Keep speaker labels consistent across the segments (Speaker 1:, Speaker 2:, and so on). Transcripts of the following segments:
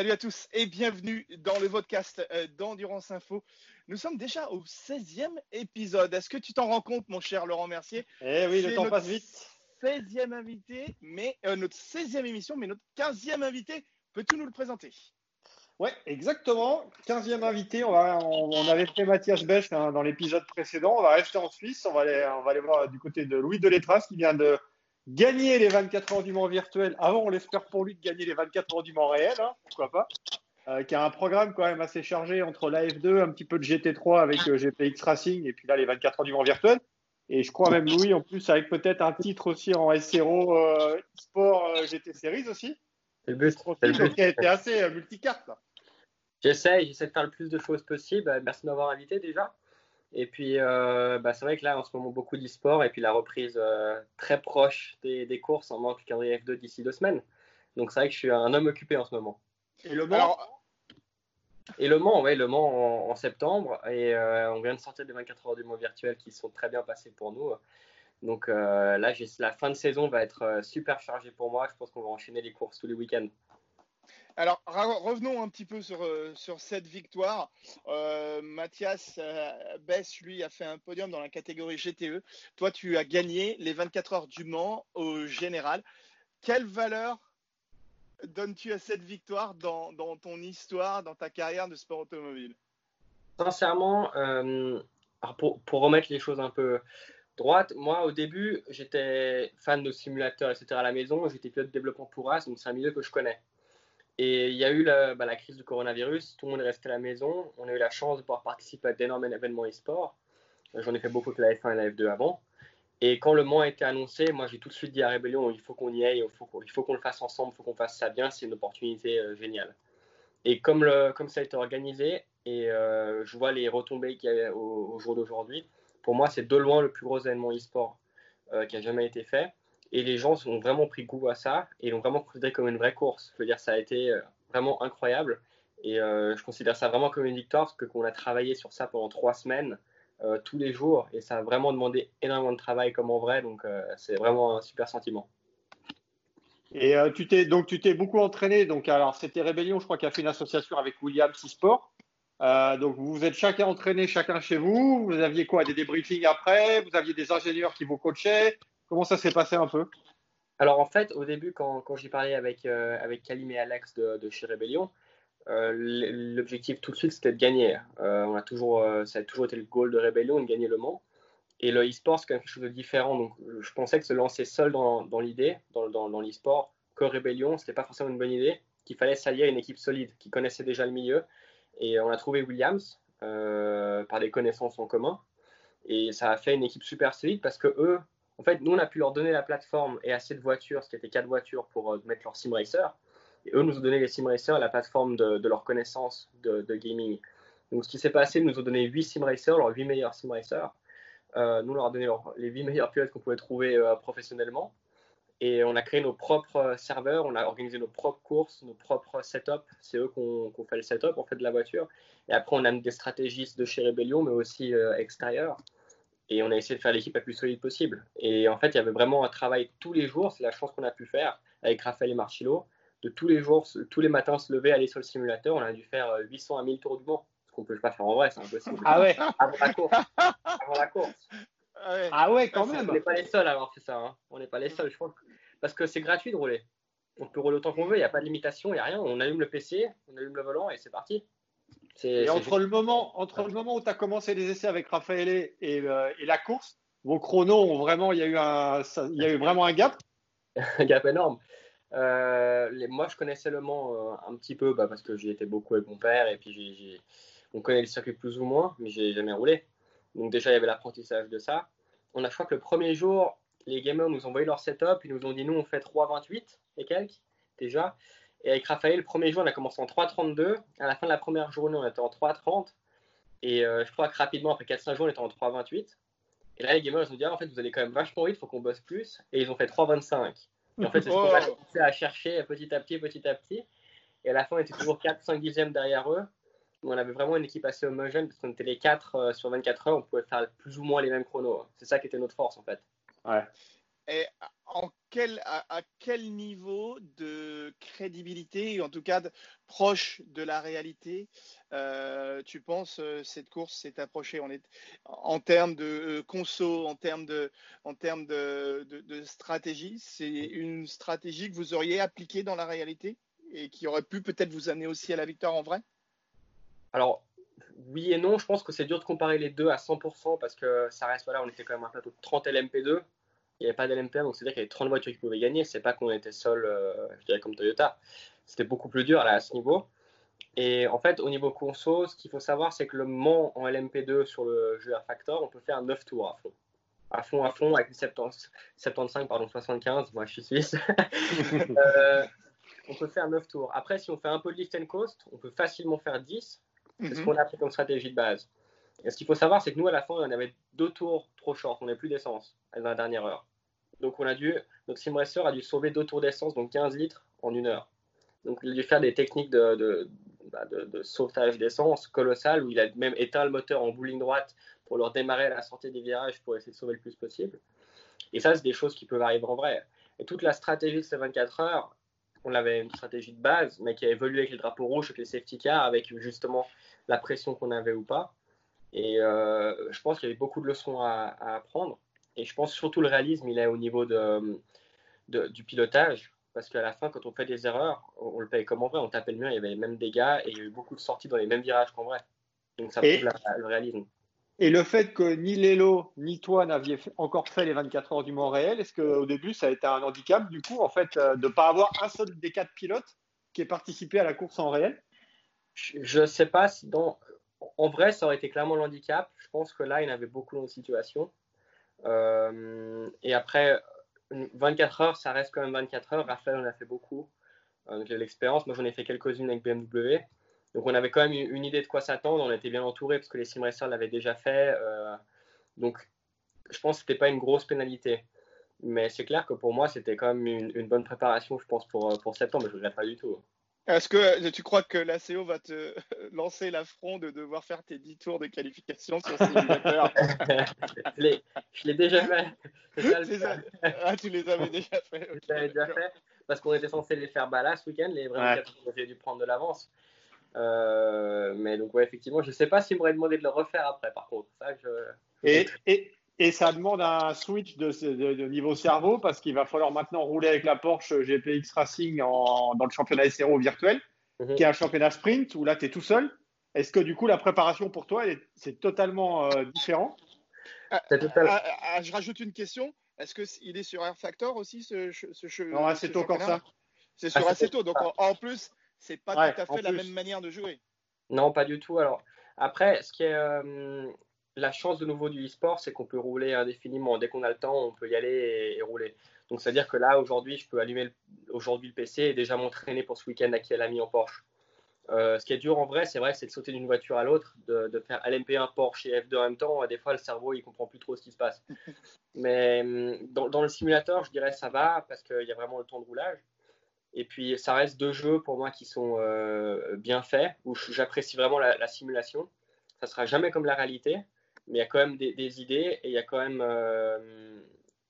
Speaker 1: Salut à tous et bienvenue dans le podcast euh, d'Endurance Info. Nous sommes déjà au 16e épisode. Est-ce que tu t'en rends compte, mon cher Laurent Mercier?
Speaker 2: Eh oui, le temps passe vite.
Speaker 1: 16e invité, mais euh, notre 16e émission, mais notre 15e invité. Peux-tu nous le présenter?
Speaker 2: Ouais, exactement. 15e invité. On, on, avait fait Mathias Bech hein, dans l'épisode précédent. On va rester en Suisse. On va aller, on va aller voir du côté de Louis Delétras qui vient de gagner les 24 heures du Mans virtuel. Avant, on l'espère pour lui de gagner les 24 heures du Mans réel, hein, pourquoi pas. Euh, qui a un programme quand même assez chargé entre l'AF2, un petit peu de GT3 avec euh, GPX Racing et puis là les 24 heures du Mans virtuel. Et je crois même Louis en plus avec peut-être un titre aussi en SRO euh, Sport GT Series aussi.
Speaker 3: C'est le but.
Speaker 2: C'est qui a été assez multicarte.
Speaker 3: J'essaye, j'essaie de faire le plus de choses possible. Merci de m'avoir invité déjà. Et puis, euh, bah, c'est vrai que là, en ce moment, beaucoup d'e-sport et puis la reprise euh, très proche des, courses en manque calendrier F2 d'ici deux semaines. Donc, c'est vrai que je suis un homme occupé en ce moment.
Speaker 2: Et le Mans
Speaker 3: Et le Mans, oui, le Mans en, septembre. Et euh, on vient de sortir des 24 heures du Mans virtuel qui sont très bien passées pour nous. Donc là, la fin de saison va être super chargée pour moi. Je pense qu'on va enchaîner les courses tous les week-ends.
Speaker 1: Alors, revenons un petit peu sur, euh, cette victoire. Euh, Mathias euh, Bess, lui, a fait un podium dans la catégorie GTE. Toi, tu as gagné les 24 heures du Mans au général. Quelle valeur donnes-tu à cette victoire dans, ton histoire, dans ta carrière de sport automobile?
Speaker 3: Sincèrement, pour, pour, remettre les choses un peu droites, moi, au début, j'étais fan de simulateurs, etc. à la maison. J'étais pilote de développement pour AS, donc c'est un milieu que je connais. Et il y a eu la, bah, la, crise du coronavirus, tout le monde est resté à la maison. On a eu la chance de pouvoir participer à d'énormes événements e-sport. J'en ai fait beaucoup que la F1 et la F2 avant. Et quand le Mans a été annoncé, moi j'ai tout de suite dit à Rébellion il faut qu'on y aille, il faut qu'on, le fasse ensemble, il faut qu'on fasse ça bien, c'est une opportunité euh, géniale. Et comme, ça a été organisé, et euh, je vois les retombées qu'il y a au, jour d'aujourd'hui, pour moi c'est de loin le plus gros événement e-sport euh, qui a jamais été fait. Et les gens ont vraiment pris goût à ça et l'ont vraiment considéré comme une vraie course. Je veux dire, ça a été euh, vraiment incroyable. Et euh, je considère ça vraiment comme une victoire parce que qu'on a travaillé sur ça pendant trois semaines, euh, tous les jours, et ça a vraiment demandé énormément de travail comme en vrai. Donc c'est vraiment un super sentiment.
Speaker 2: Et tu t'es donc tu t'es beaucoup entraîné. Donc alors c'était Rébellion, je crois, qui a fait une association avec William Sport. donc vous vous êtes chacun entraîné, chacun chez vous. Vous aviez quoi? Des débriefings après? Vous aviez des ingénieurs qui vous coachaient? Comment ça s'est passé un peu?
Speaker 3: Alors en fait, au début, quand, quand j'ai parlé avec, euh, Kalim et Alex de, chez Rebellion, euh, l'objectif tout de suite c'était de gagner. Euh, on a toujours, ça a toujours été le goal de Rebellion, de gagner le Mans. Et le e-sport, c'est quelque chose de différent. Donc je pensais que se lancer seul dans, l'idée, dans l'e-sport, que Rebellion, ce n'était pas forcément une bonne idée, qu'il fallait s'allier à une équipe solide qui connaissait déjà le milieu. Et on a trouvé Williams par des connaissances en commun. Et ça a fait une équipe super solide parce que eux, en fait, nous, on a pu leur donner la plateforme et assez de voitures, ce qui était quatre voitures pour euh, mettre leur sim racer. Et eux nous ont donné les sim racers et la plateforme de, leur connaissance de, gaming. Donc, ce qui s'est passé, ils nous ont donné 8 sim racers, leurs 8 meilleurs sim racers. Euh, nous, on leur a donné les 8 meilleurs pilotes qu'on pouvait trouver euh, professionnellement. Et on a créé nos propres serveurs, on a organisé nos propres courses, nos propres setups. C'est eux qu'on fait le setup, on fait de la voiture. Et après, on a des stratégistes de chez Rebellion, mais aussi extérieurs et on a essayé de faire l'équipe la plus solide possible. Et en fait, il y avait vraiment un travail tous les jours, c'est la chance qu'on a pu faire avec Raphaël et Marchillo, de tous les jours, tous les matins se lever, aller sur le simulateur. On a dû faire 800 à 1000 tours du Mans, ce qu'on ne peut pas faire en vrai, c'est impossible.
Speaker 2: Ah ouais
Speaker 3: Avant la course. Avant la course.
Speaker 2: Ah ouais, quand même.
Speaker 3: On n'est pas les seuls à avoir fait ça. Hein. On n'est pas les seuls, je crois. Parce que c'est gratuit de rouler. On peut rouler autant qu'on veut, il n'y a pas de limitation, il n'y a rien. On allume le PC, on allume le volant et c'est parti.
Speaker 2: Et entre le, moment, entre le moment où tu as commencé les essais avec Raphaël et, euh, et, la course, vos chronos ont vraiment, il y a eu un, il y a eu vraiment un gap?
Speaker 3: un gap énorme. Euh, les, moi, je connaissais Le Mans euh, un petit peu bah, parce que j'y étais beaucoup avec mon père et puis on connaît le circuit plus ou moins, mais j'ai jamais roulé. Donc déjà, il y avait l'apprentissage de ça. On a, je crois que le premier jour, les gamers nous ont envoyé leur setup, ils nous ont dit nous on fait 3,28 et quelques déjà. Et avec Raphaël, le premier jour, on a commencé en 3,32. À la fin de la première journée, on était en 3,30. Et euh, je crois que rapidement, après 4-5 jours, on était en 3,28. Et là, les gamers, ils ont dit, ah, en fait, vous allez quand même vachement vite, il faut qu'on bosse plus. Et ils ont fait 3,25. Et en fait, c'est ce qu'on a commencé à chercher petit à petit, petit à petit. Et à la fin, on était toujours 4-5 dixièmes derrière eux. On avait vraiment une équipe assez homogène parce qu'on était les 4 euh, sur 24 heures, on pouvait faire plus ou moins les mêmes chronos. C'est ça qui était notre force en fait.
Speaker 2: Ouais.
Speaker 1: Et en à, quel niveau de crédibilité, en tout cas proche de la réalité, euh, tu penses euh, cette course s'est approchée? On est, en termes de euh, conso, en termes de, stratégie C'est une stratégie que vous auriez appliquée dans la réalité et qui aurait pu peut-être vous amener aussi à la victoire en vrai?
Speaker 3: Alors, oui et non, je pense que c'est dur de comparer les deux à 100% parce que ça reste, voilà, on était quand même un plateau de 30 LMP2 il n'y avait pas d'LMP1, donc c'est-à-dire qu'il y avait 30 voitures qui pouvaient gagner. C'est pas qu'on était seul, euh, je dirais, comme Toyota. C'était beaucoup plus dur là, à ce niveau. Et en fait, au niveau conso, ce qu'il faut savoir, c'est que le Mans en LMP2 sur le GR Factor, on peut faire 9 tours à fond. À fond, à fond, avec 70, 75, pardon, 75, moi je suis suisse. Euh, on peut faire 9 tours. Après, si on fait un peu de lift and coast, on peut facilement faire 10. C'est ce mhm. qu'on a pris comme stratégie de base. Et ce qu'il faut savoir, c'est que nous, à la fin, on avait deux tours trop short, on n'avait plus d'essence dans la dernière heure. Donc on a dû, notre sim a dû sauver deux tours d'essence, donc 15 litres en une heure. Donc il a dû faire des techniques de, de, bah, sauvetage d'essence colossales où il a même éteint le moteur en bowling droite pour leur démarrer à la sortie des virages pour essayer de sauver le plus possible. Et ça, c'est des choses qui peuvent arriver en vrai. Et toute la stratégie de ces 24 heures, on avait une stratégie de base, mais qui a évolué avec les drapeaux rouges, avec les safety cars, avec justement la pression qu'on avait ou pas. Et euh, je pense qu'il y avait beaucoup de leçons à apprendre. Et je pense surtout le réalisme, il est au niveau de, du pilotage. Parce qu'à la fin, quand on fait des erreurs, on, le paye comme en vrai. On tapait le mur, il y avait même des dégâts et il y a eu beaucoup de sorties dans les mêmes virages qu'en vrai. Donc ça prouve le réalisme.
Speaker 2: Et le fait que ni Lélo ni toi n'aviez encore fait les 24 heures du Mont réel, est-ce qu'au début ça a été un handicap du coup en fait euh, de ne pas avoir un seul des quatre pilotes qui ait participé à la course en réel?
Speaker 3: Je ne sais pas si dans... En vrai, ça aurait été clairement le handicap. Je pense que là, il en avait beaucoup dans la situation. Euh, et après, 24 heures, ça reste quand même 24 heures. Raphaël en a fait beaucoup. Euh, donc, l'expérience. Moi, j'en ai fait quelques-unes avec BMW. Donc, on avait quand même une idée de quoi s'attendre. On était bien entouré parce que les sim l'avaient déjà fait. Euh, donc, je pense que ce n'était pas une grosse pénalité. Mais c'est clair que pour moi, c'était quand même une, bonne préparation, je pense, pour, pour septembre. Je ne regrette pas du tout.
Speaker 1: Est-ce que tu crois que l'ACO va te lancer l'affront de devoir faire tes 10 tours de qualification sur simulateur
Speaker 3: je l'ai déjà fait.
Speaker 1: ah, tu les avais déjà fait.
Speaker 3: je l'avais déjà fait parce qu'on était censé les faire bah, là ce week-end, les vraiment ouais. j'ai dû prendre de l'avance. Euh, mais donc, ouais, effectivement, je ne sais pas s'il m'aurait demandé de le refaire après, par contre. Ça, je...
Speaker 2: et, et, et ça demande un switch de, de, niveau cerveau parce qu'il va falloir maintenant rouler avec la Porsche GPX Racing en, dans le championnat SRO virtuel, mhm. qui est un championnat sprint où là, tu es tout seul. Est-ce que du coup, la préparation pour toi, c'est totalement euh, différent?
Speaker 1: Ah, ah, ah, Je rajoute une question. Est-ce qu'il est sur Air Factor aussi, ce, ce,
Speaker 2: Non, Aceto ça.
Speaker 1: C'est sur Aceto. Donc, en, plus, c'est pas tout à fait la même manière de jouer.
Speaker 3: Non, pas du tout. Alors, après, ce qui est. Euh, la chance de nouveau du e-sport, c'est qu'on peut rouler indéfiniment. Dès qu'on a le temps, on peut y aller et, rouler. Donc, c'est-à-dire que là, aujourd'hui, je peux allumer aujourd'hui le PC et déjà m'entraîner pour ce week-end à qui elle a mis en Porsche. Euh, ce qui est dur en vrai, c'est vrai, c'est de sauter d'une voiture à l'autre, de, faire LMP1, Porsche et F2 en même temps. Des fois, le cerveau, il comprend plus trop ce qui se passe. Mais hum, dans, le simulateur, je dirais ça va parce qu'il y a vraiment le temps de roulage. Et puis, ça reste deux jeux pour moi qui sont euh, bien faits, où j'apprécie vraiment la, la, simulation. Ça sera jamais comme la réalité, mais il y a quand même des, idées et il y a quand même euh,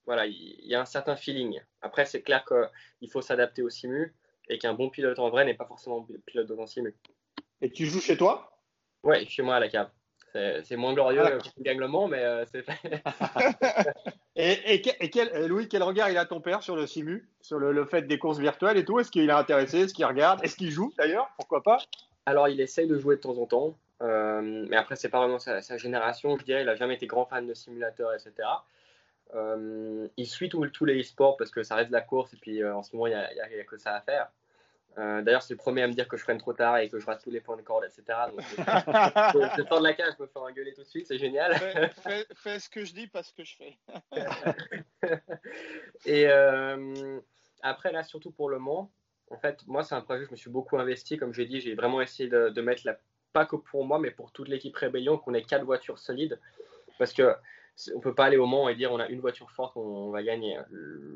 Speaker 3: voilà, il y a un certain feeling. Après, c'est clair qu'il faut s'adapter au simu et qu'un bon pilote en vrai n'est pas forcément pilote dans un simu.
Speaker 2: Et tu joues chez toi?
Speaker 3: Oui, chez moi à la cave. C'est moins glorieux ah, que mais euh, c'est fait.
Speaker 2: et, et, quel, Louis, quel regard il a ton père sur le simu, sur le, fait des courses virtuelles et tout? Est-ce qu'il est intéressé? Est-ce qu'il regarde? Est-ce qu'il joue d'ailleurs? Pourquoi pas?
Speaker 3: Alors, il essaye de jouer de temps en temps. Euh, mais après, c'est pas vraiment sa, génération, je dirais. Il a jamais été grand fan de simulateurs, etc. Euh, il suit tous les e-sports parce que ça reste de la course et puis euh, en ce moment, il n'y a, a, que ça à faire. D'ailleurs, c'est le premier à me dire que je freine trop tard et que je rate tous les points de corde, etc. Donc, je, sors de la cage, je me fais engueuler tout de suite, c'est génial.
Speaker 1: Fais, ce que je dis, pas ce que je fais.
Speaker 3: et après, là, surtout pour le Mans, en fait, moi, c'est un projet, je me suis beaucoup investi. Comme j'ai dit, j'ai vraiment essayé de, de, mettre la pas que pour moi, mais pour toute l'équipe Rébellion, qu'on ait quatre voitures solides. Parce que on peut pas aller au Mans et dire on a une voiture forte, on, va gagner.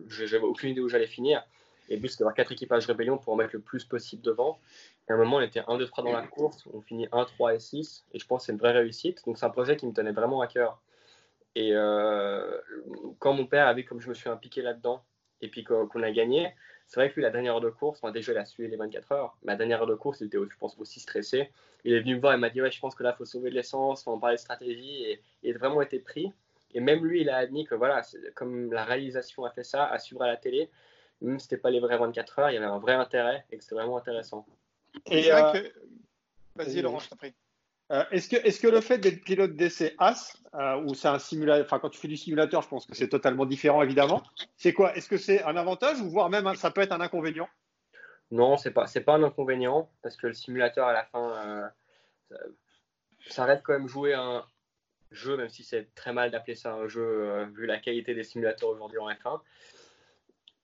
Speaker 3: Je n'avais aucune idée où j'allais finir. Et le but, c'est d'avoir quatre équipages Rébellion pour en mettre le plus possible devant. Et à un moment, on était 1, 2, 3 dans la course. On finit 1, 3 et 6. Et je pense que c'est une vraie réussite. Donc, c'est un projet qui me tenait vraiment à cœur. Et quand mon père avait, comme je me suis impliqué là-dedans, et puis qu'on a gagné, c'est vrai que lui, la dernière heure de course, déjà, il a suivi les 24 heures. Ma dernière heure de course, il était, je pense, aussi stressé. Il est venu me voir et m'a dit Ouais, je pense que là, il faut sauver de l'essence, il faut en parler de stratégie. Et il a vraiment été pris. Et même lui, il a admis que voilà, comme la réalisation a fait ça, à suivre à la télé, même si ce n'était pas les vrais 24 heures, il y avait un vrai intérêt et que c'était vraiment intéressant.
Speaker 1: Et euh, que... Vas-y, Laurent, je t'en prie.
Speaker 2: Euh, est-ce que, le fait d'être pilote d'essai AS, euh, ou c'est un simulateur, enfin quand tu fais du simulateur, je pense que c'est totalement différent évidemment. C'est quoi? Est-ce que c'est un avantage ou voire même ça peut être un inconvénient?
Speaker 3: Non, c'est pas, pas un inconvénient parce que le simulateur à la fin, ça, reste quand même jouer un jeu, même si c'est très mal d'appeler ça un jeu vu la qualité des simulateurs aujourd'hui en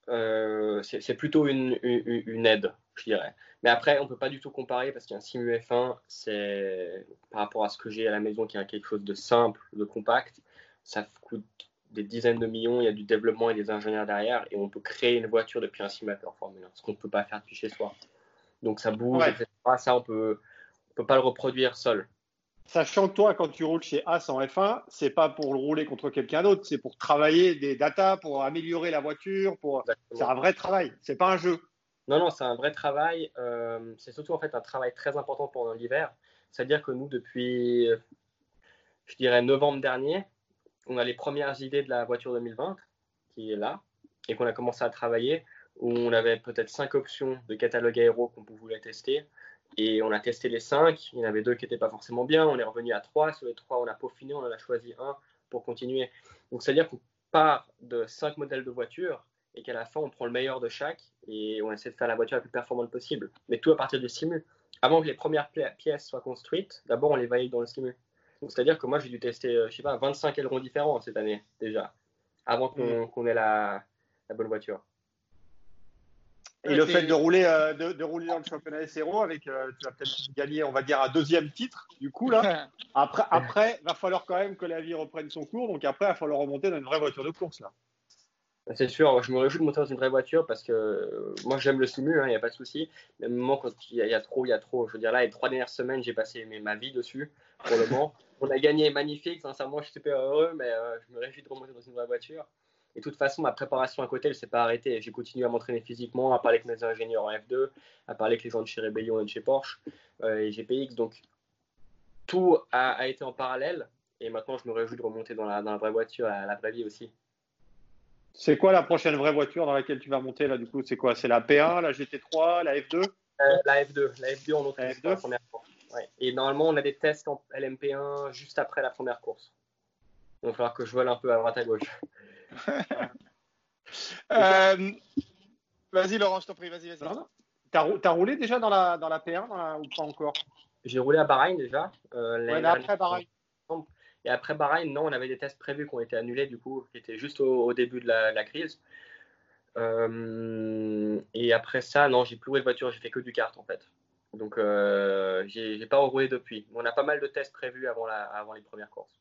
Speaker 3: F1. c'est plutôt une, aide, je dirais. Mais après, on ne peut pas du tout comparer parce qu'un simu F1, c'est par rapport à ce que j'ai à la maison, qui est quelque chose de simple, de compact, ça coûte des dizaines de millions, il y a du développement et des ingénieurs derrière, et on peut créer une voiture depuis un simulateur Formule 1, ce qu'on ne peut pas faire depuis chez soi. Donc ça bouge, etc. Ça, on peut, on peut pas le reproduire seul.
Speaker 2: Sachant que toi, quand tu roules chez As en F1, c'est pas pour le rouler contre quelqu'un d'autre, c'est pour travailler des datas, pour améliorer la voiture, pour. C'est un vrai travail, c'est pas un jeu.
Speaker 3: Non, non, c'est un vrai travail. Euh, c'est surtout en fait un travail très important pendant l'hiver. C'est-à-dire que nous, depuis, je dirais, novembre dernier, on a les premières idées de la voiture 2020 qui est là et qu'on a commencé à travailler où on avait peut-être cinq options de catalogue aéro qu'on voulait tester. Et on a testé les cinq. Il y en avait deux qui n'étaient pas forcément bien. On est revenu à trois. Sur les trois, on a peaufiné. On en a choisi un pour continuer. Donc, c'est-à-dire qu'on part de cinq modèles de voitures et qu'à la fin, on prend le meilleur de chaque et on essaie de faire la voiture la plus performante possible. Mais tout à partir du simu. Avant que les premières pièces soient construites, d'abord, on les valide dans le simu. C'est-à-dire que moi, j'ai dû tester, euh, je sais pas, 25 ailerons différents cette année, déjà, avant qu'on mm. ait la, bonne voiture.
Speaker 2: Et le fait de rouler, euh, de, rouler dans le championnat SRO avec, euh, tu vas peut-être gagner, on va dire, un deuxième titre, du coup, là. Après, après, va falloir quand même que la vie reprenne son cours. Donc après, il va falloir remonter dans une vraie voiture de course, là.
Speaker 3: C'est sûr, je me réjouis de monter dans une vraie voiture parce que euh, moi j'aime le simu, il hein, n'y a pas de souci. Mais moment quand il y, a trop, il y a trop. Je veux dire, là, les trois dernières semaines, j'ai passé ma vie dessus pour le moment. On a gagné magnifique, sincèrement, je suis super heureux, mais euh, je me réjouis de remonter dans une vraie voiture. Et de toute façon, ma préparation à côté, elle ne s'est pas arrêtée. J'ai continué à m'entraîner physiquement, à parler avec mes ingénieurs en F2, à parler avec les gens de chez Rebellion et de chez Porsche euh, et GPX. Donc, tout a, été en parallèle. Et maintenant, je me réjouis de remonter dans la, dans la vraie voiture, à la vraie vie aussi.
Speaker 2: C'est quoi la prochaine vraie voiture dans laquelle tu vas monter là du coup? C'est quoi? C'est la P1, la GT3, la F2
Speaker 3: euh, La F2, la F2 en autre la, F2 première course. Et normalement on a des tests en LMP1 juste après la première course. Donc il va falloir que je vole un peu à droite à gauche.
Speaker 1: Euh, vas-y Laurent, je t'en prie, vas-y, vas-y.
Speaker 2: T'as, as roulé déjà dans la, dans la P1 ou pas encore?
Speaker 3: J'ai roulé à Bahreïn déjà.
Speaker 2: Euh, ouais, après Bahreïn.
Speaker 3: Et après Bahreïn, non, on avait des tests prévus qui ont été annulés, du coup, qui étaient juste au, début de la, crise. Euh, et après ça, non, j'ai plus de voiture, j'ai fait que du kart en fait. Donc, euh, j'ai pas roulé depuis. On a pas mal de tests prévus avant les premières courses.